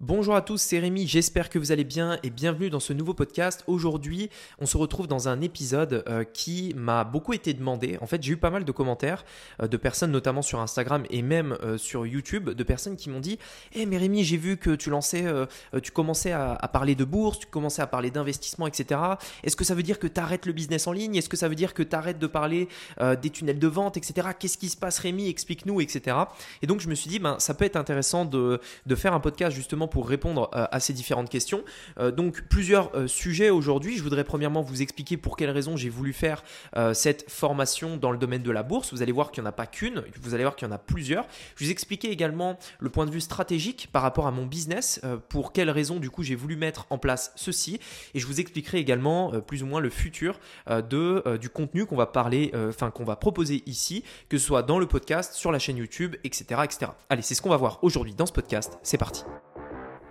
Bonjour à tous, c'est Rémi, j'espère que vous allez bien et bienvenue dans ce nouveau podcast. Aujourd'hui, on se retrouve dans un épisode euh, qui m'a beaucoup été demandé. En fait, j'ai eu pas mal de commentaires euh, de personnes, notamment sur Instagram et même euh, sur YouTube, de personnes qui m'ont dit Eh, mais Rémi, j'ai vu que tu lançais, tu commençais à, parler de bourse, tu commençais à parler d'investissement, etc. Est-ce que ça veut dire que tu arrêtes le business en ligne? Est-ce que ça veut dire que tu arrêtes de parler des tunnels de vente, etc. Qu'est-ce qui se passe, Rémi? Explique-nous, etc. Et donc, je me suis dit, ben, ça peut être intéressant de, de faire un podcast justement pour répondre euh, à ces différentes questions. Euh, donc plusieurs euh, sujets aujourd'hui. Je voudrais premièrement vous expliquer pour quelles raisons j'ai voulu faire cette formation dans le domaine de la bourse. Vous allez voir qu'il n'y en a pas qu'une, vous allez voir qu'il y en a plusieurs. Je vous expliquer également le point de vue stratégique par rapport à mon business, pour quelles raisons du coup j'ai voulu mettre en place ceci. Et je vous expliquerai également plus ou moins le futur de, du contenu qu'on va parler, enfin qu'on va proposer ici, que ce soit dans le podcast, sur la chaîne YouTube, etc. etc. Allez, c'est ce qu'on va voir aujourd'hui dans ce podcast. C'est parti.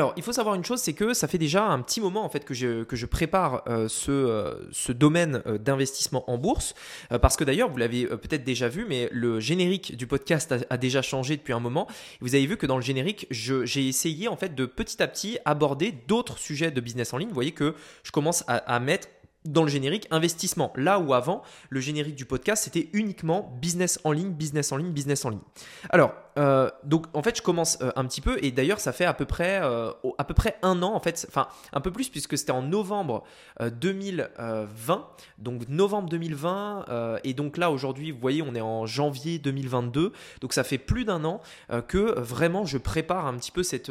Alors, il faut savoir une chose, c'est que ça fait déjà un petit moment en fait que je, que je prépare euh, ce, euh, ce, domaine euh, d'investissement en bourse, parce que d'ailleurs, vous l'avez peut-être déjà vu, mais le générique du podcast a, déjà changé depuis un moment. Vous avez vu que dans le générique, j'ai essayé en fait de petit à petit aborder d'autres sujets de business en ligne. Vous voyez que je commence à, à mettre dans le générique investissement. Là où avant, le générique du podcast, c'était uniquement business en ligne, business en ligne, business en ligne. Alors, euh, donc en fait, je commence euh, un petit peu et d'ailleurs, ça fait à peu près euh, à peu près un an en fait, enfin un peu plus puisque c'était en novembre 2020, donc novembre 2020 et donc là aujourd'hui, vous voyez, on est en janvier 2022, donc ça fait plus d'un an que vraiment je prépare un petit peu cette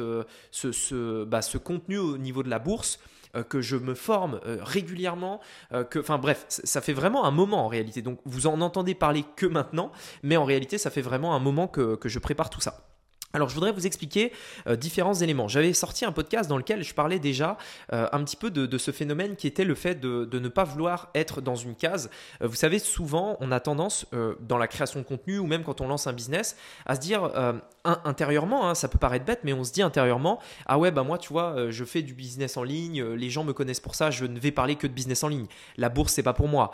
ce bah, ce contenu au niveau de la bourse. Euh, que je me forme euh, régulièrement, euh, que, enfin bref, ça fait vraiment un moment en réalité. Donc vous en entendez parler que maintenant, mais en réalité, ça fait vraiment un moment que, que je prépare tout ça. Alors je voudrais vous expliquer différents éléments. J'avais sorti un podcast dans lequel je parlais déjà un petit peu de, ce phénomène qui était le fait de, ne pas vouloir être dans une case. Vous savez, souvent on a tendance dans la création de contenu ou même quand on lance un business à se dire intérieurement, hein, ça peut paraître bête, mais on se dit intérieurement, ah ouais, bah moi tu vois, je fais du business en ligne, les gens me connaissent pour ça, je ne vais parler que de business en ligne. La bourse c'est pas pour moi.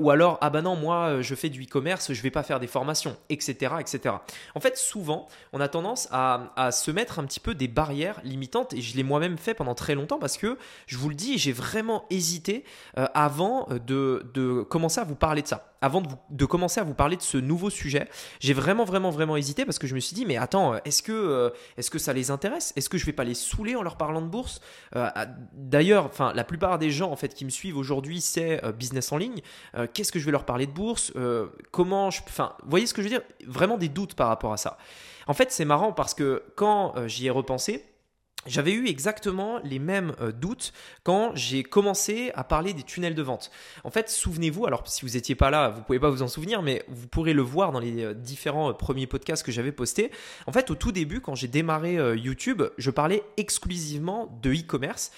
ou alors, ah bah non, moi je fais du e-commerce, je vais pas faire des formations, etc., etc. En fait, souvent on a tendance à, se mettre un petit peu des barrières limitantes et je l'ai moi-même fait pendant très longtemps parce que je vous le dis, j'ai vraiment hésité euh, avant euh, de, commencer à vous parler de ça, avant de, commencer à vous parler de ce nouveau sujet. J'ai vraiment, vraiment, vraiment hésité parce que je me suis dit, mais attends, est-ce que, euh, est-ce que ça les intéresse? Est-ce que je vais pas les saouler en leur parlant de bourse? D'ailleurs, enfin, la plupart des gens en fait qui me suivent aujourd'hui, c'est business en ligne. Qu'est-ce que je vais leur parler de bourse? Comment je, enfin, voyez ce que je veux dire? Vraiment des doutes par rapport à ça. En fait, c'est marrant parce que quand euh, j'y ai repensé, j'avais eu exactement les mêmes euh, doutes quand j'ai commencé à parler des tunnels de vente. En fait, souvenez-vous, alors si vous n'étiez pas là, vous pouvez pas vous en souvenir, mais vous pourrez le voir dans les euh, différents euh, premiers podcasts que j'avais postés. En fait, au tout début, quand j'ai démarré YouTube, je parlais exclusivement de e-commerce,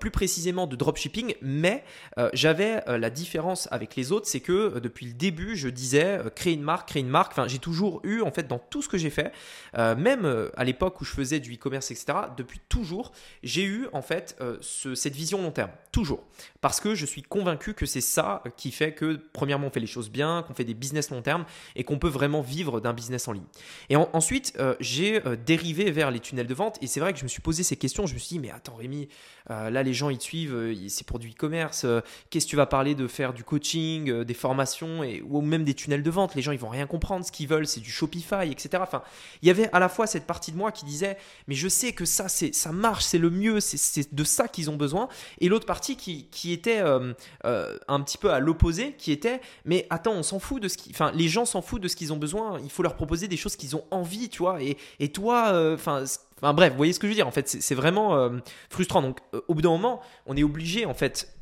plus précisément de dropshipping, mais j'avais la différence avec les autres, c'est que depuis le début, je disais créer une marque, créer une marque. Enfin, j'ai toujours eu, en fait, dans tout ce que j'ai fait, même à l'époque où je faisais du e-commerce, etc., depuis toujours, j'ai eu en fait euh, cette vision long terme. Toujours. Parce que je suis convaincu que c'est ça qui fait que, premièrement, on fait les choses bien, qu'on fait des business long terme et qu'on peut vraiment vivre d'un business en ligne. Et ensuite, euh, j'ai euh, dérivé vers les tunnels de vente et c'est vrai que je me suis posé ces questions. Je me suis dit, mais attends, Rémi, là, les gens, ils suivent, c'est pour du e-commerce. Qu'est-ce que tu vas parler de faire du coaching, des formations et, ou même des tunnels de vente? Les gens, ils vont rien comprendre. Ce qu'ils veulent, c'est du Shopify, etc. Enfin, il y avait à la fois cette partie de moi qui disait, mais je sais que ça, c'est ça marche, c'est le mieux, c'est de ça qu'ils ont besoin. Et l'autre partie qui, qui était euh, euh, un petit peu à l'opposé, qui était, mais attends, on s'en fout de ce qui, enfin, les gens s'en foutent de ce qu'ils ont besoin. Il faut leur proposer des choses qu'ils ont envie, tu vois. Et, et toi, euh, enfin. Enfin bref, vous voyez ce que je veux dire. En fait, c'est vraiment frustrant. Donc, au bout d'un moment, on est obligé, en fait,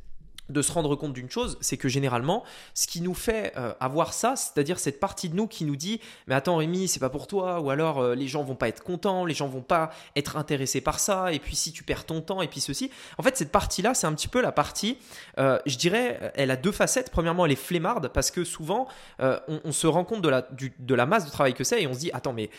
de se rendre compte d'une chose, c'est que généralement, ce qui nous fait euh, avoir ça, c'est-à-dire cette partie de nous qui nous dit mais attends Rémi, c'est pas pour toi, ou alors euh, les gens vont pas être contents, les gens vont pas être intéressés par ça, et puis si tu perds ton temps, et puis ceci. En fait, cette partie-là, c'est un petit peu la partie, euh, je dirais, elle a deux facettes. Premièrement, elle est flemmarde parce que souvent, on, se rend compte de la, de la masse de travail que c'est et on se dit attends mais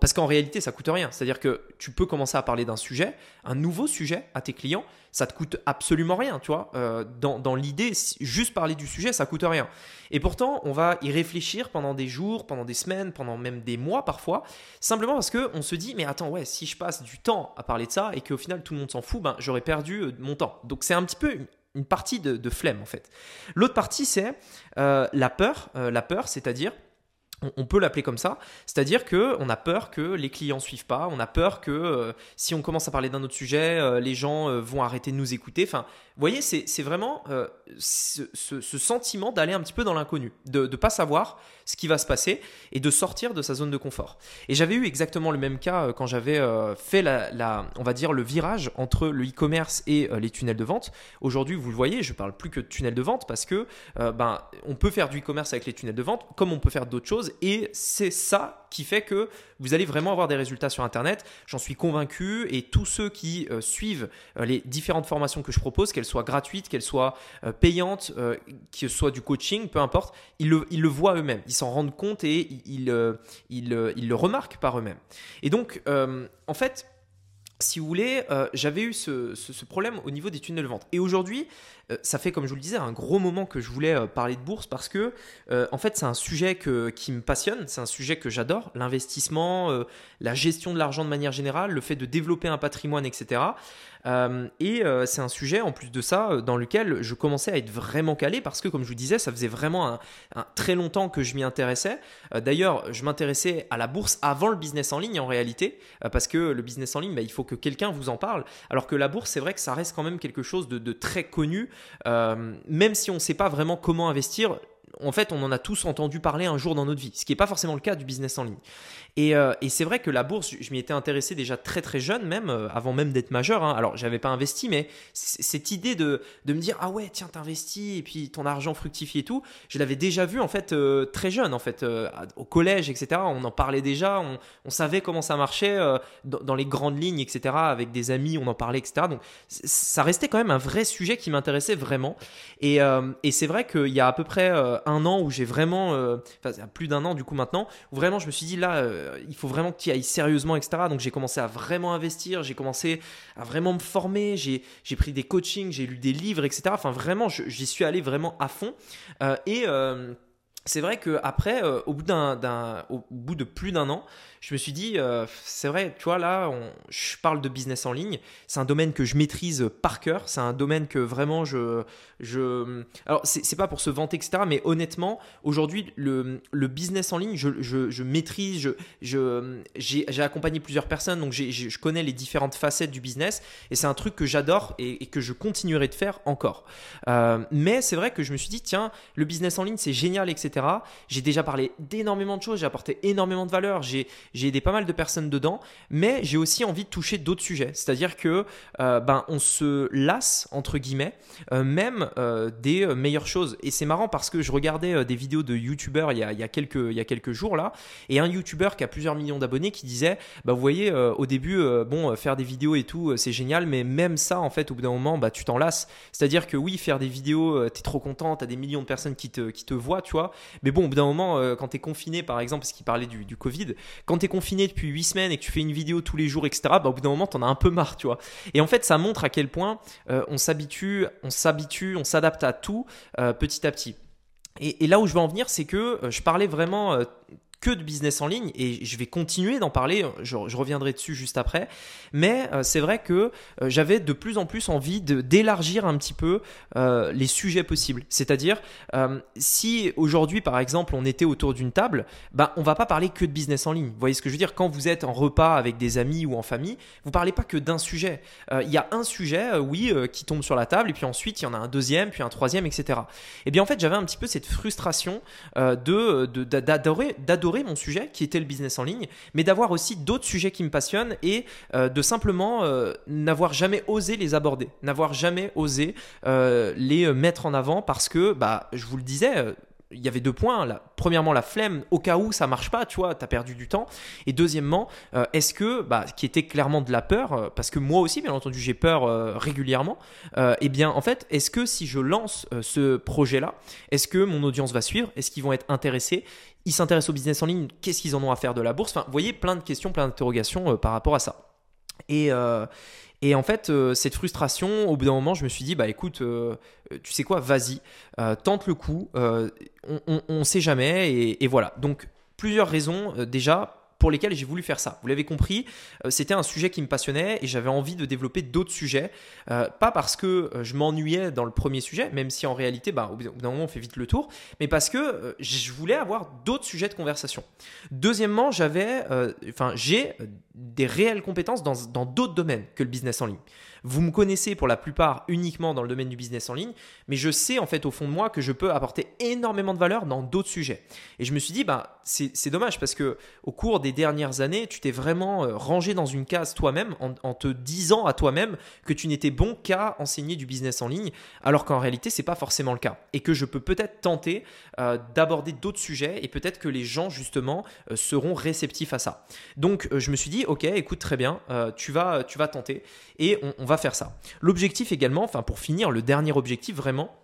parce qu'en réalité, ça coûte rien. C'est-à-dire que tu peux commencer à parler d'un sujet, un nouveau sujet à tes clients ça te coûte absolument rien, tu vois. Euh, dans, dans l'idée, juste parler du sujet, ça coûte rien. Et pourtant, on va y réfléchir pendant des jours, pendant des semaines, pendant même des mois parfois, simplement parce que on se dit, mais attends, ouais, si je passe du temps à parler de ça et qu'au final tout le monde s'en fout, ben j'aurais perdu euh, mon temps. Donc c'est un petit peu une, partie de, flemme en fait. L'autre partie, c'est euh, la peur. la peur, c'est-à-dire on peut l'appeler comme ça, c'est-à-dire que on a peur que les clients suivent pas, on a peur que euh, si on commence à parler d'un autre sujet, euh, les gens euh, vont arrêter de nous écouter. Enfin, vous voyez, c'est vraiment ce, sentiment d'aller un petit peu dans l'inconnu, de ne pas savoir ce qui va se passer et de sortir de sa zone de confort. Et j'avais eu exactement le même cas quand j'avais fait la, on va dire le virage entre le e-commerce et les tunnels de vente. Aujourd'hui, vous le voyez, je parle plus que de tunnels de vente parce que ben on peut faire du e-commerce avec les tunnels de vente, comme on peut faire d'autres choses et c'est ça qui fait que vous allez vraiment avoir des résultats sur Internet. J'en suis convaincu et tous ceux qui euh, suivent euh, les différentes formations que je propose, qu'elles soient gratuites, qu'elles soient euh, payantes, que ce soit du coaching, peu importe, ils le, voient eux-mêmes, ils s'en rendent compte et ils, le remarquent par eux-mêmes. Et donc, en fait, si vous voulez, j'avais eu ce, ce, problème au niveau des tunnels de vente. Et aujourd'hui, euh, ça fait, comme je vous le disais, un gros moment que je voulais euh, parler de bourse parce que, euh, en fait, c'est un sujet qui me passionne, c'est un sujet que j'adore, l'investissement, la gestion de l'argent de manière générale, le fait de développer un patrimoine, etc. et c'est un sujet, en plus de ça, dans lequel je commençais à être vraiment calé parce que, comme je vous disais, ça faisait vraiment un, très longtemps que je m'y intéressais. D'ailleurs, je m'intéressais à la bourse avant le business en ligne, en réalité, parce que le business en ligne, bah, il faut que quelqu'un vous en parle. Alors que la bourse, c'est vrai que ça reste quand même quelque chose de très connu. Euh, même si on ne sait pas vraiment comment investir, en fait, on en a tous entendu parler un jour dans notre vie, ce qui n'est pas forcément le cas du business en ligne. Euh, et, c'est vrai que la bourse, je m'y étais intéressé déjà très très jeune, même euh, avant même d'être majeur. Hein. Alors, j'avais pas investi, mais cette idée de, de, me dire ah ouais, tiens, t'investis et puis ton argent fructifie et tout, je l'avais déjà vu en fait euh, très jeune, en fait, au collège, etc. On en parlait déjà, on, savait comment ça marchait dans, les grandes lignes, etc. Avec des amis, on en parlait, etc. Donc, ça restait quand même un vrai sujet qui m'intéressait vraiment. Et, et c'est vrai qu'il y a à peu près un an où j'ai vraiment, enfin, plus d'un an du coup maintenant, où vraiment je me suis dit là euh, il faut vraiment que tu ailles sérieusement, etc. Donc j'ai commencé à vraiment investir, j'ai commencé à vraiment me former, j'ai pris des coachings, j'ai lu des livres, etc. Enfin vraiment, j'y suis allé vraiment à fond. Euh, et euh, c'est vrai qu'après, au, bout au bout de plus d'un an, je me suis dit, euh, c'est vrai, tu vois, là, je parle de business en ligne. C'est un domaine que je maîtrise par cœur. C'est un domaine que vraiment je. je alors, c'est pas pour se vanter, etc. Mais honnêtement, aujourd'hui, le, business en ligne, je, je, je maîtrise. Je, j'ai accompagné plusieurs personnes, donc je connais les différentes facettes du business. Et c'est un truc que j'adore et, que je continuerai de faire encore. Euh, mais c'est vrai que je me suis dit, tiens, le business en ligne, c'est génial, etc. J'ai déjà parlé d'énormément de choses. J'ai apporté énormément de valeur. J'ai aidé pas mal de personnes dedans, mais j'ai aussi envie de toucher d'autres sujets. C'est-à-dire que euh, ben, on se lasse, entre guillemets, euh, même euh, des meilleures choses. Et c'est marrant parce que je regardais des vidéos de youtubeurs il, y a, quelques, jours là, et un youtubeur qui a plusieurs millions d'abonnés qui disait, bah, vous voyez, au début, bon, faire des vidéos et tout, c'est génial, mais même ça, en fait, au bout d'un moment, bah, tu t'en lasses. C'est-à-dire que oui, faire des vidéos, tu es trop content, tu as des millions de personnes qui te voient, tu vois, mais bon, au bout d'un moment, quand tu es confiné, par exemple, parce qu'il parlait du, Covid, quand tu es confiné depuis 8 semaines et que tu fais une vidéo tous les jours, etc., bah, au bout d'un moment, tu en as un peu marre, tu vois. Et en fait, ça montre à quel point euh, on s'habitue, on s'habitue, on s'adapte à tout euh, petit à petit. Et, là où je veux en venir, c'est que euh, je parlais vraiment que de business en ligne et je vais continuer d'en parler, je, reviendrai dessus juste après. Mais euh, c'est vrai que euh, j'avais de plus en plus envie d'élargir un petit peu euh, les sujets possibles. C'est-à-dire, si aujourd'hui par exemple on était autour d'une table, bah, on va pas parler que de business en ligne. Vous voyez ce que je veux dire? Quand vous êtes en repas avec des amis ou en famille, vous parlez pas que d'un sujet. Il y a un sujet, oui, qui tombe sur la table et puis ensuite il y en a un deuxième, puis un troisième, etc. Et bien en fait j'avais un petit peu cette frustration d'adorer mon sujet qui était le business en ligne, mais d'avoir aussi d'autres sujets qui me passionnent et euh, de simplement euh, n'avoir jamais osé les aborder, n'avoir jamais osé euh, les mettre en avant parce que, bah, je vous le disais, il y avait deux points. Là. Premièrement, la flemme, au cas où ça marche pas, tu vois, tu as perdu du temps. Et deuxièmement, euh, est-ce que, bah, qui était clairement de la peur, euh, parce que moi aussi, bien entendu, j'ai peur euh, régulièrement, eh bien, en fait, est-ce que si je lance ce projet-là, est-ce que mon audience va suivre? Est-ce qu'ils vont être intéressés? Ils s'intéressent au business en ligne, qu'est-ce qu'ils en ont à faire de la bourse? Enfin, vous voyez, plein de questions, plein d'interrogations par rapport à ça. Et, et en fait, cette frustration, au bout d'un moment, je me suis dit, bah écoute, tu sais quoi, vas-y, tente le coup, on ne sait jamais, et, voilà. Donc, plusieurs raisons. déjà, pour lesquels j'ai voulu faire ça. Vous l'avez compris, euh, c'était un sujet qui me passionnait et j'avais envie de développer d'autres sujets. Euh, pas parce que euh, je m'ennuyais dans le premier sujet, même si en réalité, bah, au bout d'un moment, on fait vite le tour, mais parce que je voulais avoir d'autres sujets de conversation. Deuxièmement, j'avais, enfin, j'ai des réelles compétences dans d'autres domaines que le business en ligne. Vous me connaissez pour la plupart uniquement dans le domaine du business en ligne, mais je sais en fait au fond de moi que je peux apporter énormément de valeur dans d'autres sujets. Et je me suis dit, bah, c'est dommage parce que au cours des dernières années, tu t'es vraiment euh, rangé dans une case toi-même en, te disant à toi-même que tu n'étais bon qu'à enseigner du business en ligne, alors qu'en réalité, c'est pas forcément le cas. Et que je peux peut-être tenter euh, d'aborder d'autres sujets et peut-être que les gens justement euh, seront réceptifs à ça. Donc je me suis dit, ok, écoute très bien, tu vas, tu vas tenter et on, va faire ça. L'objectif également, enfin pour finir, le dernier objectif vraiment,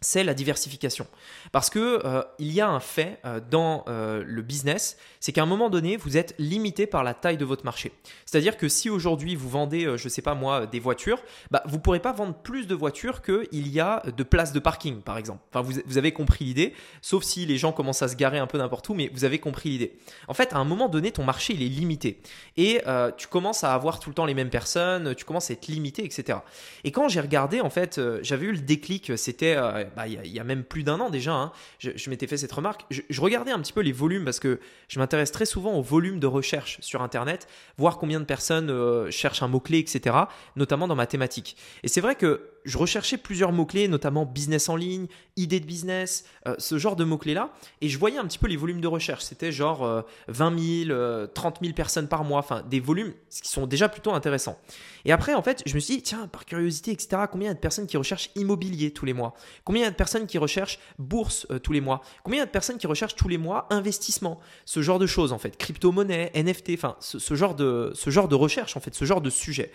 c'est la diversification. Parce que euh, il y a un fait euh, dans euh, le business, c'est qu'à un moment donné, vous êtes limité par la taille de votre marché. C'est-à-dire que si aujourd'hui vous vendez, je ne sais pas moi, des voitures, bah, vous ne pourrez pas vendre plus de voitures qu'il y a de places de parking, par exemple. Enfin, vous, vous avez compris l'idée, sauf si les gens commencent à se garer un peu n'importe où, mais vous avez compris l'idée. En fait, à un moment donné, ton marché, il est limité. Et tu commences à avoir tout le temps les mêmes personnes, tu commences à être limité, etc. Et quand j'ai regardé, en fait, j'avais eu le déclic, c'était bah, il, y a, même plus d'un an déjà, hein, je, m'étais fait cette remarque. Je, regardais un petit peu les volumes parce que je m'intéresse très souvent au volume de recherche sur Internet, voir combien de personnes euh, cherchent un mot-clé, etc., notamment dans ma thématique. Et c'est vrai que je recherchais plusieurs mots-clés, notamment business en ligne, idée de business, euh, ce genre de mots-clés-là, et je voyais un petit peu les volumes de recherche. C'était genre 20 000, 30 000 personnes par mois, enfin des volumes qui sont déjà plutôt intéressants. Et après, en fait, je me suis dit, tiens, par curiosité, etc., combien il y a de personnes qui recherchent immobilier tous les mois? Combien il y a de personnes qui recherchent bourse euh, tous les mois? Combien il y a de personnes qui recherchent tous les mois investissement? Ce genre de choses, en fait, crypto-monnaie, NFT, enfin, ce, genre de, ce genre de recherche, en fait, ce genre de sujet.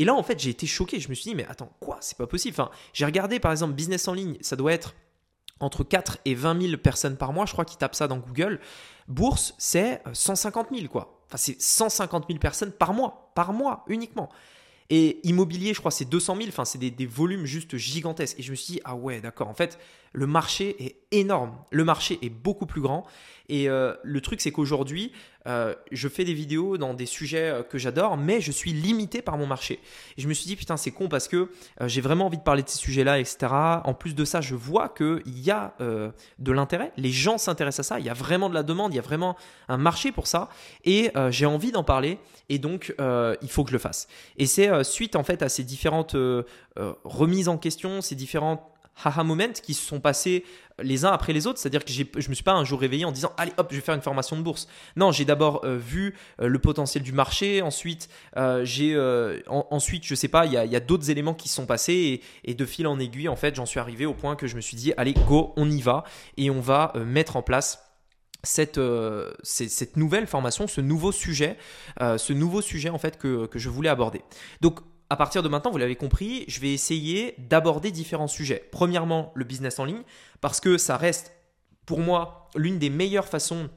Et là, en fait, j'ai été choqué. Je me suis dit, mais attends, quoi? C'est pas possible. J'ai regardé, par exemple, business en ligne, ça doit être entre 4 et 20 000 personnes par mois. Je crois qu'ils tapent ça dans Google. Bourse, c'est 150 000, quoi. Enfin, c'est 150 000 personnes par mois. Par mois uniquement. Et immobilier, je crois, c'est 200 000. Enfin, c'est des, des, volumes juste gigantesques. Et je me suis dit, ah ouais, d'accord. En fait, le marché est énorme. Le marché est beaucoup plus grand. Et euh, le truc, c'est qu'aujourd'hui, euh, je fais des vidéos dans des sujets euh, que j'adore, mais je suis limité par mon marché. Je me suis dit, putain, c'est con parce que j'ai vraiment envie de parler de ces sujets-là, etc. En plus de ça, je vois qu'il y a de l'intérêt. Les gens s'intéressent à ça. Il y a vraiment de la demande. Il y a vraiment un marché pour ça. Et j'ai envie d'en parler. Et donc, il faut que je le fasse. Et c'est suite, en fait, à ces différentes remises en question, ces différentes haha moments qui se sont passés les uns après les autres. C'est-à-dire que je ne me suis pas un jour réveillé en disant allez hop, je vais faire une formation de bourse. Non, j'ai d'abord euh, vu euh, le potentiel du marché. Ensuite, euh, j'ai ensuite, je sais pas, il y a, d'autres éléments qui se sont passés et, de fil en aiguille, en fait, j'en suis arrivé au point que je me suis dit allez go, on y va et on va mettre en place cette, cette, nouvelle formation, ce nouveau sujet, ce nouveau sujet en fait que, que je voulais aborder. Donc à partir de maintenant, vous l'avez compris, je vais essayer d'aborder différents sujets. Premièrement, le business en ligne, parce que ça reste pour moi l'une des meilleures façons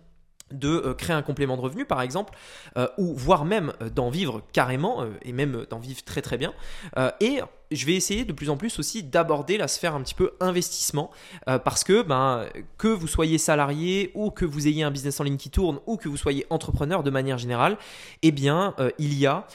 de euh, créer un complément de revenu par exemple, euh, ou voire même euh, d'en vivre carrément, et même d'en vivre très très bien. et je vais essayer de plus en plus aussi d'aborder la sphère un petit peu investissement, parce que ben, que vous soyez salarié ou que vous ayez un business en ligne qui tourne, ou que vous soyez entrepreneur de manière générale, eh bien il y a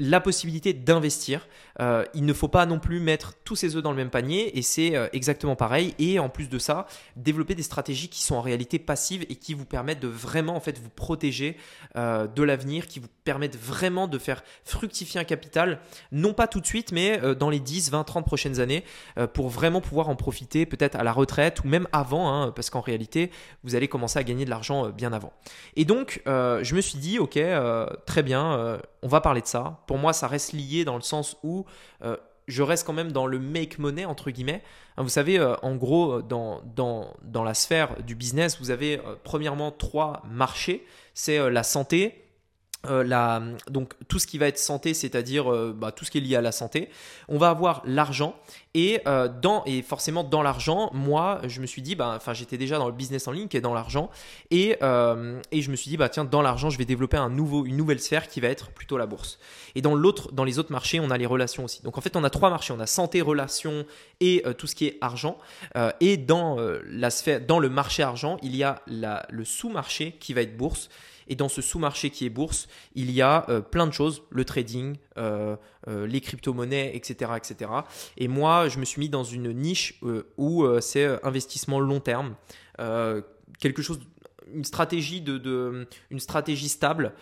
la possibilité d'investir. Euh, il ne faut pas non plus mettre tous ses œufs dans le même panier et c'est euh, exactement pareil. Et en plus de ça, développer des stratégies qui sont en réalité passives et qui vous permettent de vraiment en fait vous protéger euh, de l'avenir, qui vous permettent vraiment de faire fructifier un capital, non pas tout de suite, mais dans les 10, 20, 30 prochaines années, pour vraiment pouvoir en profiter peut-être à la retraite ou même avant, hein, parce qu'en réalité, vous allez commencer à gagner de l'argent bien avant. Et donc, je me suis dit, ok, très bien, on va parler de ça pour moi, ça reste lié dans le sens où euh, je reste quand même dans le make money, entre guillemets. Hein, vous savez, euh, en gros, dans, dans, dans, la sphère du business, vous avez euh, premièrement trois marchés. C'est la santé, la, donc tout ce qui va être santé, c'est-à-dire bah, tout ce qui est lié à la santé. On va avoir l'argent et, euh, forcément, dans l'argent, moi, je me suis dit, bah, j'étais déjà dans le business en ligne qui est dans l'argent. Et, euh, je me suis dit, bah, tiens, dans l'argent, je vais développer une nouvelle sphère qui va être plutôt la bourse. Et dans, les autres marchés, on a les relations aussi. Donc en fait, on a trois marchés. On a santé, relations et euh, tout ce qui est argent. et dans, la sphère, dans le marché argent, il y a le sous-marché qui va être bourse. Et dans ce sous-marché qui est bourse, il y a plein de choses, le trading, les crypto-monnaies, etc., etc. Et moi, je me suis mis dans une niche euh, où euh, c'est euh, investissement long terme, quelque chose une stratégie de, une stratégie stable,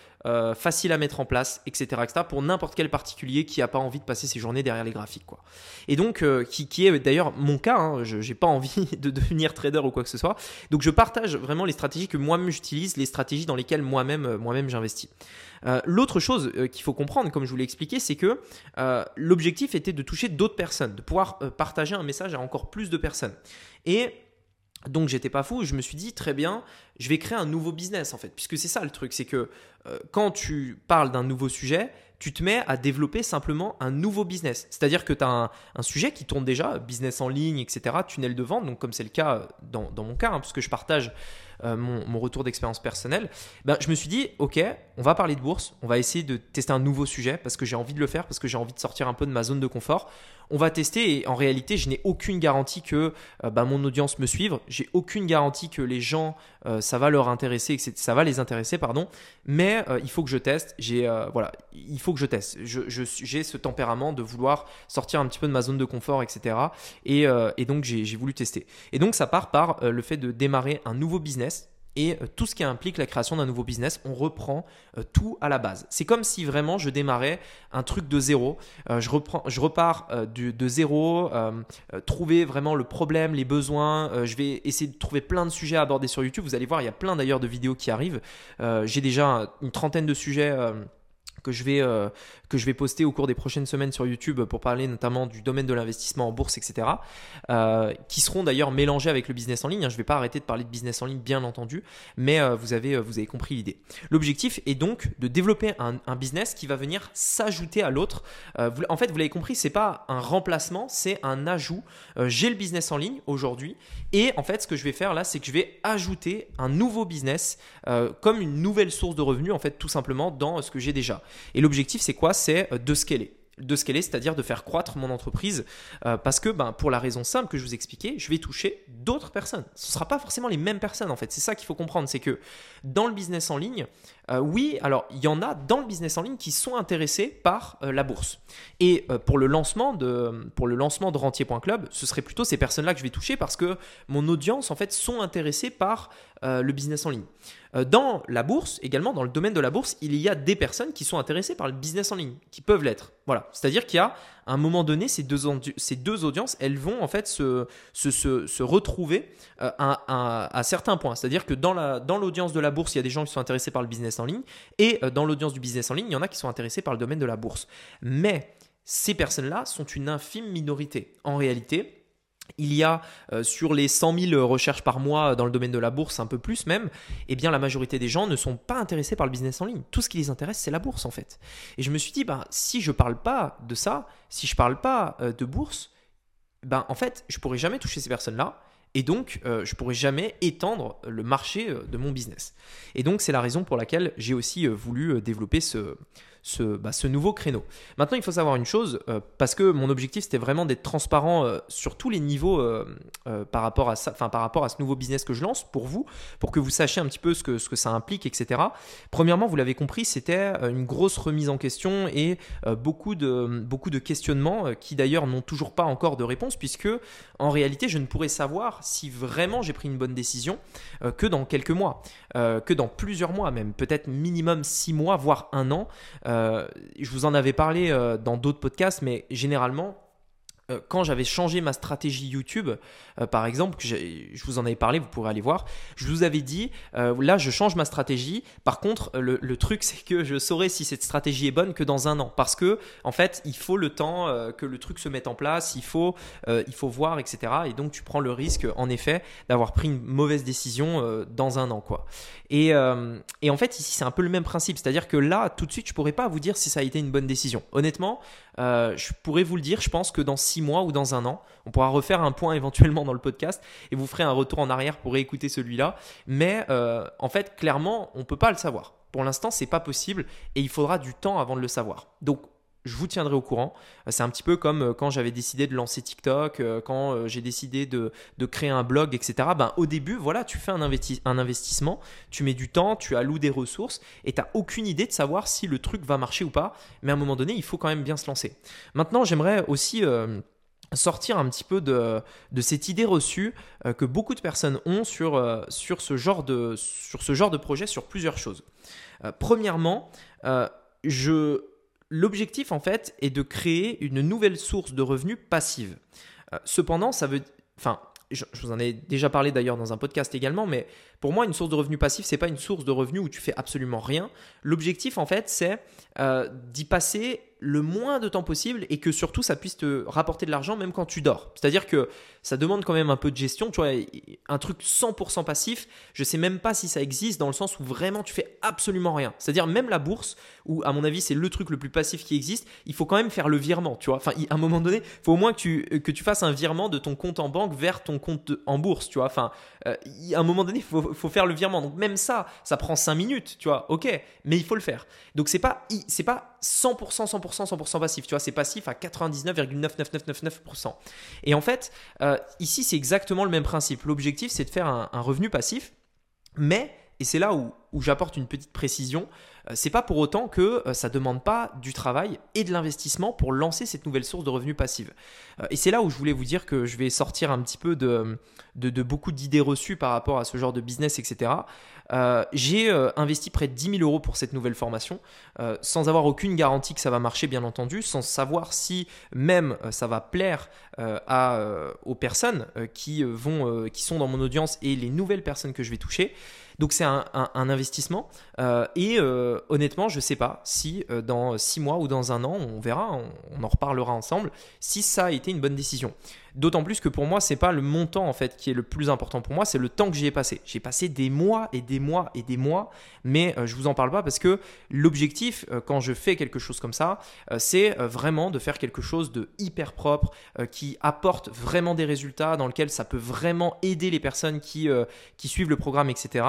facile à mettre en place, etc., etc. pour n'importe quel particulier qui n'a pas envie de passer ses journées derrière les graphiques, quoi. Et donc, qui, est d'ailleurs mon cas. Hein, je n'ai pas envie de devenir trader ou quoi que ce soit. Donc, je partage vraiment les stratégies que moi-même j'utilise, les stratégies dans lesquelles moi-même moi-même j'investis. Euh, l'autre chose euh, qu'il faut comprendre, comme je vous l'ai expliqué, c'est que euh, l'objectif était de toucher d'autres personnes, de pouvoir partager un message à encore plus de personnes. Et donc j'étais pas fou, je me suis dit très bien, je vais créer un nouveau business en fait, puisque c'est ça le truc, c'est que quand tu parles d'un nouveau sujet, tu te mets à développer simplement un nouveau business. C'est-à-dire que tu as un, sujet qui tourne déjà, business en ligne, etc., tunnel de vente, donc comme c'est le cas dans, mon cas, hein, puisque je partage euh, mon, retour d'expérience personnelle, ben, je me suis dit, ok, on va parler de bourse, on va essayer de tester un nouveau sujet parce que j'ai envie de le faire, parce que j'ai envie de sortir un peu de ma zone de confort. On va tester et en réalité, je n'ai aucune garantie que euh, ben, mon audience me suive, j'ai aucune garantie que les gens, euh, ça va leur intéresser, que ça va les intéresser, pardon, mais il faut que je teste, j'ai, voilà, il faut que je teste. j'ai ce tempérament de vouloir sortir un petit peu de ma zone de confort, etc. Et, et donc, j'ai voulu tester. Et donc, ça part par le fait de démarrer un nouveau business et euh, tout ce qui implique la création d'un nouveau business, on reprend euh, tout à la base. C'est comme si vraiment je démarrais un truc de zéro. Euh, je, repars de zéro, trouver vraiment le problème, les besoins. je vais essayer de trouver plein de sujets à aborder sur YouTube. Vous allez voir, il y a plein d'ailleurs de vidéos qui arrivent. J'ai déjà une trentaine de sujets que je vais euh, que je vais poster au cours des prochaines semaines sur YouTube pour parler notamment du domaine de l'investissement en bourse, etc. Euh, qui seront d'ailleurs mélangés avec le business en ligne. Hein. Je ne vais pas arrêter de parler de business en ligne, bien entendu, mais euh, vous avez vous avez compris l'idée. L'objectif est donc de développer un, un business qui va venir s'ajouter à l'autre. en fait, vous l'avez compris, c'est pas un remplacement, c'est un ajout. J'ai le business en ligne aujourd'hui et en fait, ce que je vais faire là, c'est que je vais ajouter un nouveau business comme une nouvelle source de revenus, en fait, tout simplement dans ce que j'ai déjà. Et l'objectif, c'est quoi? C'est euh, de scaler de scaler, c'est-à-dire de faire croître mon entreprise, euh, parce que ben, pour la raison simple que je vous expliquais, je vais toucher d'autres personnes. Ce ne sera pas forcément les mêmes personnes en fait. C'est ça qu'il faut comprendre, c'est que dans le business en ligne, euh, oui, alors il y en a dans le business en ligne qui sont intéressés par la bourse. Et pour le lancement de pour le lancement de rentier.club, ce serait plutôt ces personnes-là que je vais toucher parce que mon audience en fait sont intéressés par le business en ligne. Euh, dans la bourse, également dans le domaine de la bourse, il y a des personnes qui sont intéressées par le business en ligne, qui peuvent l'être. Voilà, c'est-à-dire qu'il y a à un moment donné, ces deux, ces deux audiences, elles vont en fait se, se, se, retrouver euh, à, certains points. C'est-à-dire que dans l'audience dans de la bourse, il y a des gens qui sont intéressés par le business en ligne, et euh, dans l'audience du business en ligne, il y en a qui sont intéressés par le domaine de la bourse. Mais ces personnes-là sont une infime minorité. En réalité, il y a euh, sur les 100 000 recherches par mois dans le domaine de la bourse, un peu plus même, eh bien la majorité des gens ne sont pas intéressés par le business en ligne. Tout ce qui les intéresse, c'est la bourse en fait. Et je me suis dit, ben, si je ne parle pas de ça, si je ne parle pas euh, de bourse, ben, en fait, je ne pourrai jamais toucher ces personnes-là. Et donc, euh, je ne pourrai jamais étendre le marché de mon business. Et donc, c'est la raison pour laquelle j'ai aussi voulu développer ce, bah, ce, nouveau créneau. Maintenant, il faut savoir une chose, euh, parce que mon objectif, c'était vraiment d'être transparent euh, sur tous les niveaux euh, par, rapport à ça, par rapport à ce nouveau business que je lance pour vous, pour que vous sachiez un petit peu ce que, ça implique, etc. Premièrement, vous l'avez compris, c'était une grosse remise en question et beaucoup, de, beaucoup de questionnements qui d'ailleurs n'ont toujours pas encore de réponse, puisque en réalité, je ne pourrais savoir si vraiment j'ai pris une bonne décision que dans quelques mois, que dans plusieurs mois même, peut-être minimum six mois, voire un an. Euh, je vous en avais parlé euh, dans d'autres podcasts, mais généralement, quand j'avais changé ma stratégie YouTube, euh, par exemple, je vous en avais parlé, vous pourrez aller voir, je vous avais dit, euh, là je change ma stratégie, par contre le, truc c'est que je saurai si cette stratégie est bonne que dans un an, parce que en fait il faut le temps que le truc se mette en place, il faut, il faut voir, etc. Et donc tu prends le risque en effet d'avoir pris une mauvaise décision dans un an. quoi. Et, et en fait ici c'est un peu le même principe, c'est-à-dire que là tout de suite je pourrais pas vous dire si ça a été une bonne décision. Honnêtement, je pourrais vous le dire, je pense que dans six mois ou dans un an. On pourra refaire un point éventuellement dans le podcast et vous ferez un retour en arrière pour réécouter celui-là. Mais euh, en fait, clairement, on ne peut pas le savoir. Pour l'instant, c'est pas possible et il faudra du temps avant de le savoir. Donc, je vous tiendrai au courant. C'est un petit peu comme euh, quand j'avais décidé de lancer TikTok, euh, quand j'ai décidé de, créer un blog, etc. Ben, au début, voilà, tu fais un, investissement, tu mets du temps, tu alloues des ressources et tu n'as aucune idée de savoir si le truc va marcher ou pas. Mais à un moment donné, il faut quand même bien se lancer. Maintenant, j'aimerais aussi sortir un petit peu de, cette idée reçue euh, que beaucoup de personnes ont sur, euh, sur, ce genre de, sur ce genre de projet sur plusieurs choses. Euh, premièrement, je, l'objectif en fait est de créer une nouvelle source de revenus passive. cependant, ça veut, enfin, je, vous en ai déjà parlé d'ailleurs dans un podcast également, mais pour moi, une source de revenus passif, c'est pas une source de revenus où tu fais absolument rien. L'objectif, en fait, c'est d'y passer le moins de temps possible et que surtout ça puisse te rapporter de l'argent même quand tu dors. C'est-à-dire que ça demande quand même un peu de gestion. Tu vois, un truc 100% passif, je sais même pas si ça existe dans le sens où vraiment tu fais absolument rien. C'est-à-dire même la bourse, où à mon avis c'est le truc le plus passif qui existe, il faut quand même faire le virement. Tu vois, enfin à un moment donné, il faut au moins que tu, que tu fasses un virement de ton compte en banque vers ton compte en bourse. Tu vois, enfin euh, à un moment donné, il faut, faut, faire le virement. Donc même ça, ça prend 5 minutes. Tu vois, ok, mais il faut le faire. Donc c'est pas, c'est pas 100%, 100%, 100% passif. Tu vois, c'est passif à 99,99999%. Et en fait, euh, ici, c'est exactement le même principe. L'objectif, c'est de faire un, revenu passif, mais, et c'est là où, où j'apporte une petite précision, euh, c'est pas pour autant que euh, ça demande pas du travail et de l'investissement pour lancer cette nouvelle source de revenus passive. Et c'est là où je voulais vous dire que je vais sortir un petit peu de, de, beaucoup d'idées reçues par rapport à ce genre de business, etc. Euh, j'ai euh, investi près de 10 000 euros pour cette nouvelle formation, euh, sans avoir aucune garantie que ça va marcher, bien entendu, sans savoir si même ça va plaire aux personnes qui, vont, qui sont dans mon audience et les nouvelles personnes que je vais toucher. Donc c'est un, investissement. et honnêtement, je sais pas si dans 6 mois ou dans un an, on verra, on, en reparlera ensemble, si ça a été une bonne décision. D'autant plus que pour moi, c'est pas le montant en fait qui est le plus important pour moi, c'est le temps que j'y ai passé. J'ai passé des mois et des mois et des mois, mais je euh, je vous en parle pas parce que l'objectif euh, quand je fais quelque chose comme ça, euh, c'est vraiment de faire quelque chose de hyper propre, qui apporte vraiment des résultats, dans lequel ça peut vraiment aider les personnes qui, suivent le programme, etc.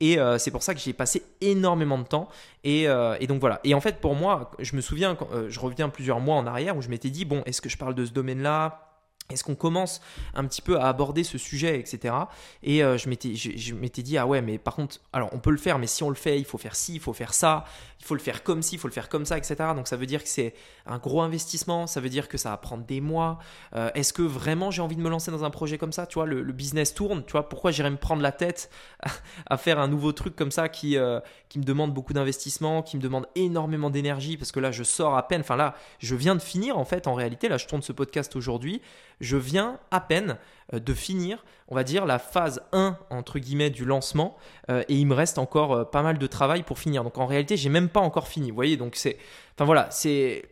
Et c'est pour ça que j'ai passé énormément de temps. Et, et, donc voilà. Et en fait, pour moi, je me souviens, je reviens plusieurs mois en arrière où je m'étais dit, bon, est-ce que je parle de ce domaine-là? Est-ce qu'on commence un petit peu à aborder ce sujet, etc. Et euh, je m'étais, dit, ah ouais, mais par contre, alors on peut le faire, mais si on le fait, il faut faire ci, il faut faire ça, il faut le faire comme ci, il faut le faire comme ça, etc. Donc ça veut dire que c'est un gros investissement, ça veut dire que ça va prendre des mois. Euh, est-ce que vraiment j'ai envie de me lancer dans un projet comme ça Tu vois, le, business tourne, tu vois, pourquoi j'irais me prendre la tête à, faire un nouveau truc comme ça qui, euh, qui me demande beaucoup d'investissement, qui me demande énormément d'énergie, parce que là, je sors à peine, enfin là, je viens de finir en fait, en réalité, là, je tourne ce podcast aujourd'hui je viens à peine euh, de finir, on va dire, la phase 1 entre guillemets du lancement euh, et il me reste encore euh, pas mal de travail pour finir. Donc en réalité, j'ai même pas encore fini. Vous voyez, donc c'est, enfin voilà, c'est,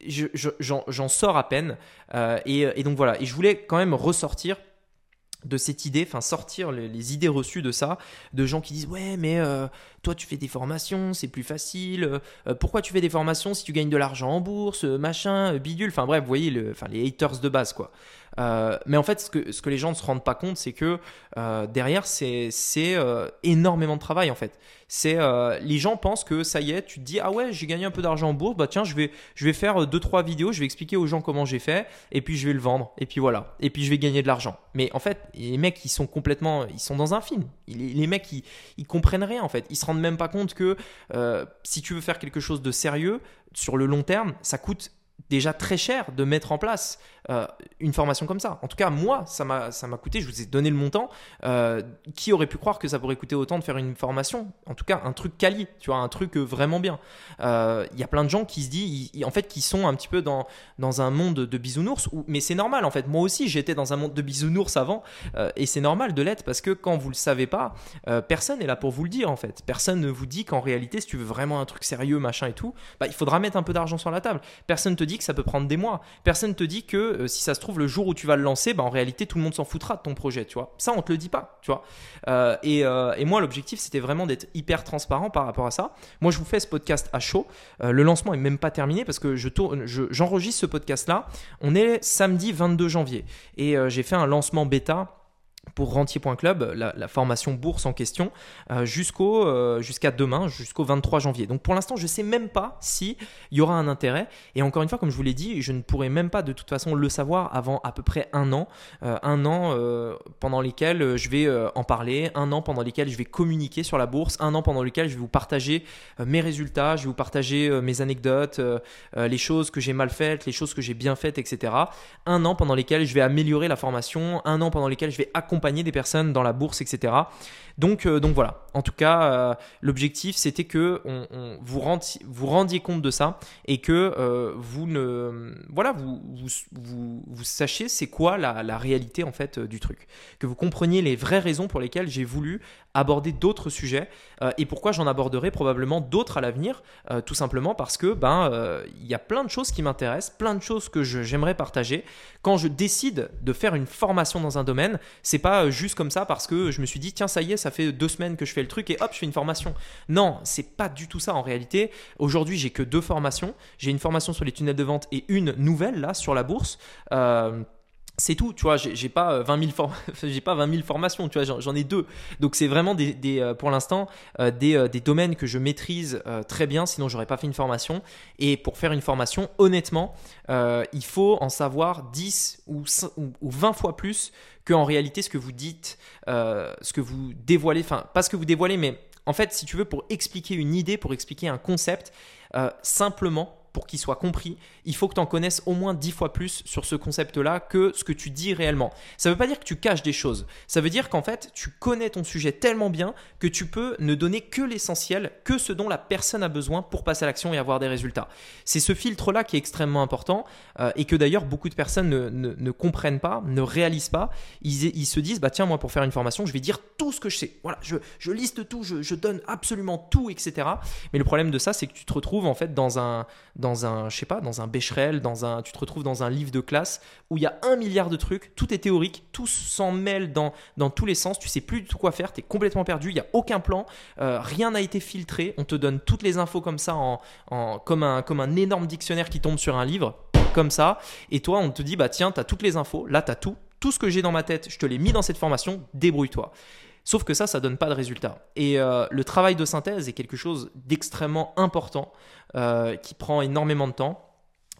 j'en sors à peine et, donc voilà. Et je voulais quand même ressortir de cette idée, enfin sortir les, idées reçues de ça, de gens qui disent ouais mais toi tu fais des formations, c'est plus facile, euh, pourquoi tu fais des formations si tu gagnes de l'argent en bourse, machin, bidule, enfin bref, vous voyez le, enfin, les haters de base quoi. Euh, mais en fait, ce que, ce que les gens ne se rendent pas compte, c'est que euh, derrière, c'est euh, énormément de travail en fait. C'est les gens pensent que ça y est, tu te dis ah ouais, j'ai gagné un peu d'argent en bourse, bah tiens, je vais je vais faire deux trois vidéos, je vais expliquer aux gens comment j'ai fait, et puis je vais le vendre, et puis voilà, et puis je vais gagner de l'argent. Mais en fait, les mecs, ils sont complètement, ils sont dans un film. Les, les mecs, ils, ils comprennent rien en fait. Rendent même pas compte que si tu veux faire quelque chose de sérieux sur le long terme, ça coûte déjà très cher de mettre en place euh, une formation comme ça. En tout cas, moi, ça m'a, coûté, je vous ai donné le montant. Euh, qui aurait pu croire que ça pourrait coûter autant de faire une formation? En tout cas, un truc quali, tu vois, un truc euh, vraiment bien. Il y a plein de gens qui se disent, en fait, qui sont un petit peu dans, dans un monde de bisounours, mais c'est normal, en fait. Moi aussi, j'étais dans un monde de bisounours avant, et c'est normal de l'être parce que quand vous le savez pas, personne n'est là pour vous le dire, en fait. Personne ne vous dit qu'en réalité, si tu veux vraiment un truc sérieux, machin et tout, bah, il faudra mettre un peu d'argent sur la table. Personne te dit que ça peut prendre des mois. Personne te dit que euh, si ça se trouve, le jour où tu vas le lancer, bah, en réalité, tout le monde s'en foutra de ton projet, tu vois. Ça, on te le dit pas, tu vois. Euh, euh, et, moi, l'objectif, c'était vraiment d'être hyper transparent par rapport à ça. Moi, je vous fais ce podcast à chaud. le lancement est même pas terminé parce que je tourne, j'enregistre ce podcast-là. On est samedi 22 janvier et j'ai fait un lancement bêta pour rentier.club, la, formation bourse en question, euh, jusqu'au, euh, jusqu'à demain, jusqu'au 23 janvier. Donc pour l'instant, je ne sais même pas s'il y aura un intérêt. Et encore une fois, comme je vous l'ai dit, je ne pourrai même pas de toute façon le savoir avant à peu près un an. Euh, un an pendant lesquels je vais en parler, un an pendant lesquels je vais communiquer sur la bourse, un an pendant lequel je vais vous partager mes résultats, je vais vous partager mes anecdotes, les choses que j'ai mal faites, les choses que j'ai bien faites, etc. Un an pendant lesquels je vais améliorer la formation, un an pendant lesquels je vais accompagner des personnes dans la bourse, etc. Donc, euh, donc voilà. En tout cas, euh, l'objectif c'était que on, vous, rendiez, vous rendiez compte de ça et que euh, vous ne, voilà, vous, vous, vous, sachiez c'est quoi la, la, réalité en fait du truc, que vous compreniez les vraies raisons pour lesquelles j'ai voulu aborder d'autres sujets et pourquoi j'en aborderai probablement d'autres à l'avenir, tout simplement parce que ben il y a plein de choses qui m'intéressent, plein de choses que j'aimerais partager. Quand je décide de faire une formation dans un domaine, c'est pas juste comme ça parce que je me suis dit tiens ça y est ça fait deux semaines que je fais le truc et hop, je fais une formation. Non, c'est pas du tout ça en réalité. Aujourd'hui, j'ai que deux formations. J'ai une formation sur les tunnels de vente et une nouvelle là sur la bourse. Euh, c'est tout, tu vois, j'ai pas 20 000 j'ai pas 20 000 formations, tu vois, j'en ai deux. Donc c'est vraiment des, euh, pour l'instant euh, des, domaines que je maîtrise très bien, sinon j'aurais pas fait une formation. Et pour faire une formation, honnêtement, il faut en savoir 10 ou, ou 20 fois plus que en réalité ce que vous dites, euh, ce que vous dévoilez, enfin pas ce que vous dévoilez, mais en fait si tu veux pour expliquer une idée, pour expliquer un concept, euh, simplement pour qu'il soit compris, il faut que tu en connaisses au moins dix fois plus sur ce concept-là que ce que tu dis réellement. Ça ne veut pas dire que tu caches des choses. Ça veut dire qu'en fait, tu connais ton sujet tellement bien que tu peux ne donner que l'essentiel, que ce dont la personne a besoin pour passer à l'action et avoir des résultats. C'est ce filtre-là qui est extrêmement important euh, et que d'ailleurs beaucoup de personnes ne, comprennent pas, ne réalisent pas. Ils, se disent, bah tiens, moi pour faire une formation, je vais dire tout ce que je sais. Voilà, je, liste tout, je, donne absolument tout, etc. Mais le problème de ça, c'est que tu te retrouves en fait dans un un, je sais pas, dans un Becherel, dans un, tu te retrouves dans un livre de classe où il y a un milliard de trucs, tout est théorique, tout s'en mêle dans, dans tous les sens, tu sais plus du tout quoi faire, tu es complètement perdu, il n'y a aucun plan, euh, rien n'a été filtré, on te donne toutes les infos comme ça, en, en, comme, un, comme un énorme dictionnaire qui tombe sur un livre, comme ça, et toi on te dit, bah tiens, tu as toutes les infos, là tu as tout, tout ce que j'ai dans ma tête, je te l'ai mis dans cette formation, débrouille-toi. Sauf que ça, ça donne pas de résultat. Et euh, le travail de synthèse est quelque chose d'extrêmement important, euh, qui prend énormément de temps.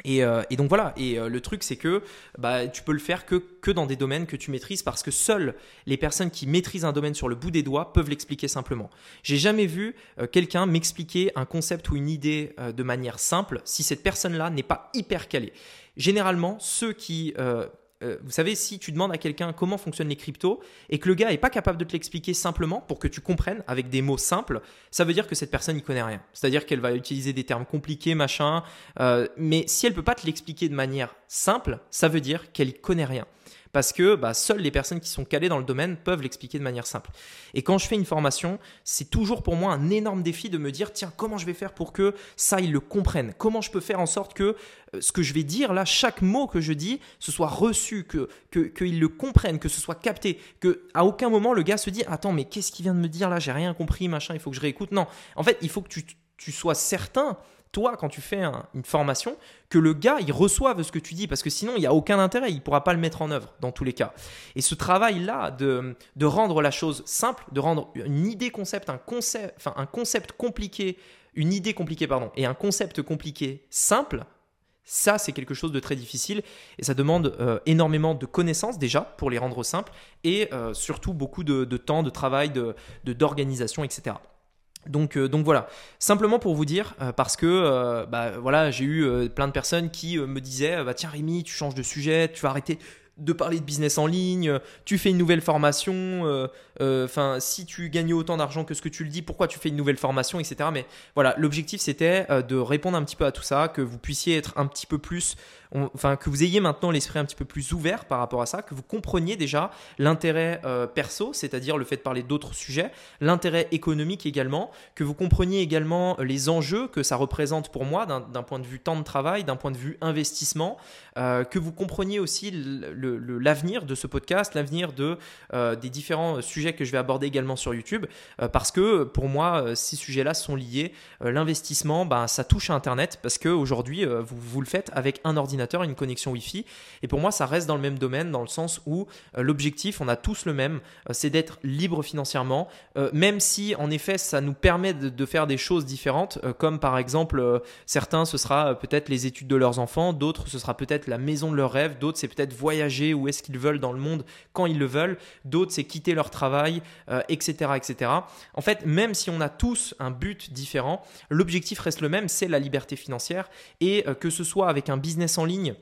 Et, euh, donc voilà, et le truc c'est que bah, tu peux le faire que, que dans des domaines que tu maîtrises parce que seules les personnes qui maîtrisent un domaine sur le bout des doigts peuvent l'expliquer simplement. J'ai jamais vu quelqu'un m'expliquer un concept ou une idée de manière simple si cette personne-là n'est pas hyper calée. Généralement, ceux qui euh, vous savez, si tu demandes à quelqu'un comment fonctionnent les cryptos et que le gars n'est pas capable de te l'expliquer simplement pour que tu comprennes avec des mots simples, ça veut dire que cette personne n'y connaît rien. C'est-à-dire qu'elle va utiliser des termes compliqués, machin. Euh, mais si elle peut pas te l'expliquer de manière simple, ça veut dire qu'elle n'y connaît rien parce que bah, seules les personnes qui sont calées dans le domaine peuvent l'expliquer de manière simple. Et quand je fais une formation, c'est toujours pour moi un énorme défi de me dire, tiens, comment je vais faire pour que ça, ils le comprennent? Comment je peux faire en sorte que euh, ce que je vais dire là, chaque mot que je dis, ce soit reçu, que qu'ils le comprennent, que ce soit capté, que à aucun moment le gars se dit, attends, mais qu'est-ce qu'il vient de me dire là? J'ai rien compris, machin, il faut que je réécoute. Non, en fait, il faut que tu, tu sois certain toi, quand tu fais une formation, que le gars, il reçoive ce que tu dis, parce que sinon, il n'y a aucun intérêt, il ne pourra pas le mettre en œuvre dans tous les cas. Et ce travail-là de, de rendre la chose simple, de rendre une idée concept, un concept, enfin, un concept compliqué, une idée compliquée, pardon, et un concept compliqué simple, ça, c'est quelque chose de très difficile et ça demande euh, énormément de connaissances déjà pour les rendre simples et euh, surtout beaucoup de, temps, de travail, d'organisation, de, etc. Donc, donc voilà, simplement pour vous dire, parce que bah, voilà, j'ai eu plein de personnes qui me disaient bah, Tiens, Rémi, tu changes de sujet, tu vas arrêter de parler de business en ligne, tu fais une nouvelle formation, euh, euh, enfin si tu gagnais autant d'argent que ce que tu le dis, pourquoi tu fais une nouvelle formation, etc. Mais voilà, l'objectif c'était euh, de répondre un petit peu à tout ça, que vous puissiez être un petit peu plus, enfin que vous ayez maintenant l'esprit un petit peu plus ouvert par rapport à ça, que vous compreniez déjà l'intérêt perso, c'est-à-dire le fait de parler d'autres sujets, l'intérêt économique également, que vous compreniez également les enjeux que ça représente pour moi d'un point de vue temps de travail, d'un point de vue investissement, que vous compreniez aussi l'avenir de ce podcast, l'avenir de, euh, des différents sujets que je vais aborder également sur YouTube, euh, parce que pour moi, euh, ces sujets-là sont liés. L'investissement, ben, ça touche à Internet, parce qu'aujourd'hui, vous, vous le faites avec un ordinateur, une connexion Wi-Fi. Et pour moi, ça reste dans le même domaine, dans le sens où l'objectif, on a tous le même, c'est d'être libre financièrement, même si en effet, ça nous permet de, faire des choses différentes, comme par exemple, certains, ce sera peut-être les études de leurs enfants, d'autres, ce sera peut-être la maison de leurs rêves, d'autres, c'est peut-être voyager où est-ce qu'ils veulent dans le monde quand ils le veulent. D'autres, c'est quitter leur travail, etc., euh, etc. En fait, même si on a tous un but différent, l'objectif reste le même, c'est la liberté financière. Et euh, que ce soit avec un business en ligne,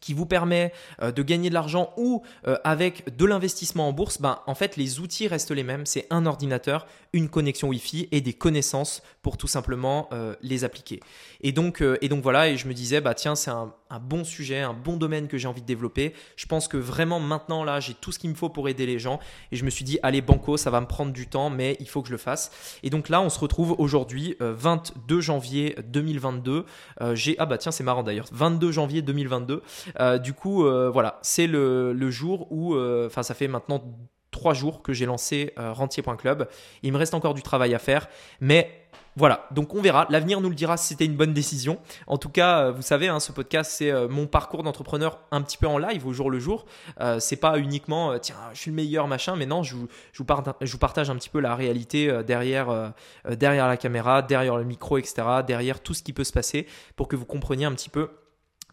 qui vous permet euh, de gagner de l'argent ou avec de l'investissement en bourse, ben, en fait, les outils restent les mêmes. C'est un ordinateur, une connexion Wi-Fi et des connaissances pour tout simplement les appliquer. Et donc, et donc voilà, et je me disais, bah tiens, c'est un, un bon sujet, un bon domaine que j'ai envie de développer. Je pense que vraiment maintenant là, j'ai tout ce qu'il me faut pour aider les gens. Et je me suis dit, allez, banco, ça va me prendre du temps, mais il faut que je le fasse. Et donc là, on se retrouve aujourd'hui, 22 euh, janvier 2022. Euh, j'ai ah bah tiens, c'est marrant d'ailleurs, 22 janvier 2022. Euh, du coup, voilà, c'est le, le, jour où, enfin, ça fait maintenant trois jours que j'ai lancé rentier.club. Il me reste encore du travail à faire, mais voilà, donc on verra. L'avenir nous le dira si c'était une bonne décision. En tout cas, euh, vous savez, hein, ce podcast, c'est euh, mon parcours d'entrepreneur un petit peu en live au jour le jour. Euh, c'est pas uniquement, tiens, je suis le meilleur, machin, mais non, je vous, partage un petit peu la réalité derrière, derrière la caméra, derrière le micro, etc., derrière tout ce qui peut se passer pour que vous compreniez un petit peu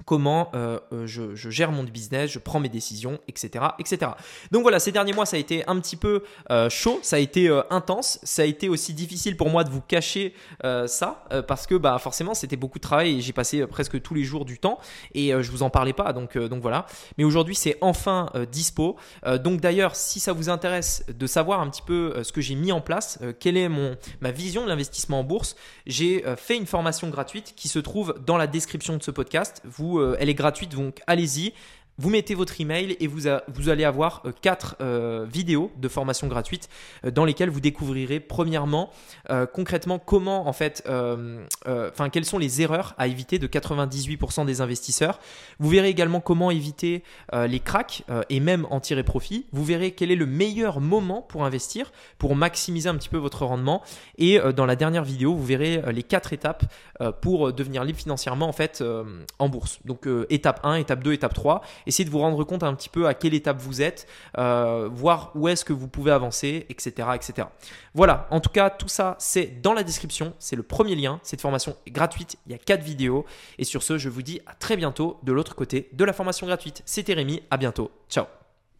comment euh, euh, je, gère mon business, je prends mes décisions, etc., etc. Donc voilà, ces derniers mois, ça a été un petit peu euh, chaud, ça a été intense, ça a été aussi difficile pour moi de vous cacher ça parce que bah forcément c'était beaucoup de travail et j'ai passé presque tous les jours du temps et je vous en parlais pas, donc voilà. Mais aujourd'hui c'est enfin dispo. donc d'ailleurs, si ça vous intéresse de savoir un petit peu ce que j'ai mis en place, quelle est mon ma vision de l'investissement en bourse, j'ai fait une formation gratuite qui se trouve dans la description de ce podcast. Vous euh, elle est gratuite, donc allez-y. Vous mettez votre email et vous, allez avoir euh, quatre euh, vidéos de formation gratuite euh, dans lesquelles vous découvrirez premièrement concrètement comment en fait, enfin quelles sont les erreurs à éviter de 98% des investisseurs. Vous verrez également comment éviter les cracks et même en tirer profit. Vous verrez quel est le meilleur moment pour investir, pour maximiser un petit peu votre rendement. Et dans la dernière vidéo, vous verrez les quatre étapes pour devenir libre financièrement en fait en bourse. Donc étape 1, étape 2, étape 3 essayez de vous rendre compte un petit peu à quelle étape vous êtes, euh, voir où est-ce que vous pouvez avancer, etc., etc. Voilà, en tout cas, tout ça, c'est dans la description, c'est le premier lien. Cette formation est gratuite, il y a quatre vidéos. Et sur ce, je vous dis à très bientôt de l'autre côté de la formation gratuite. C'était Rémi, à bientôt. Ciao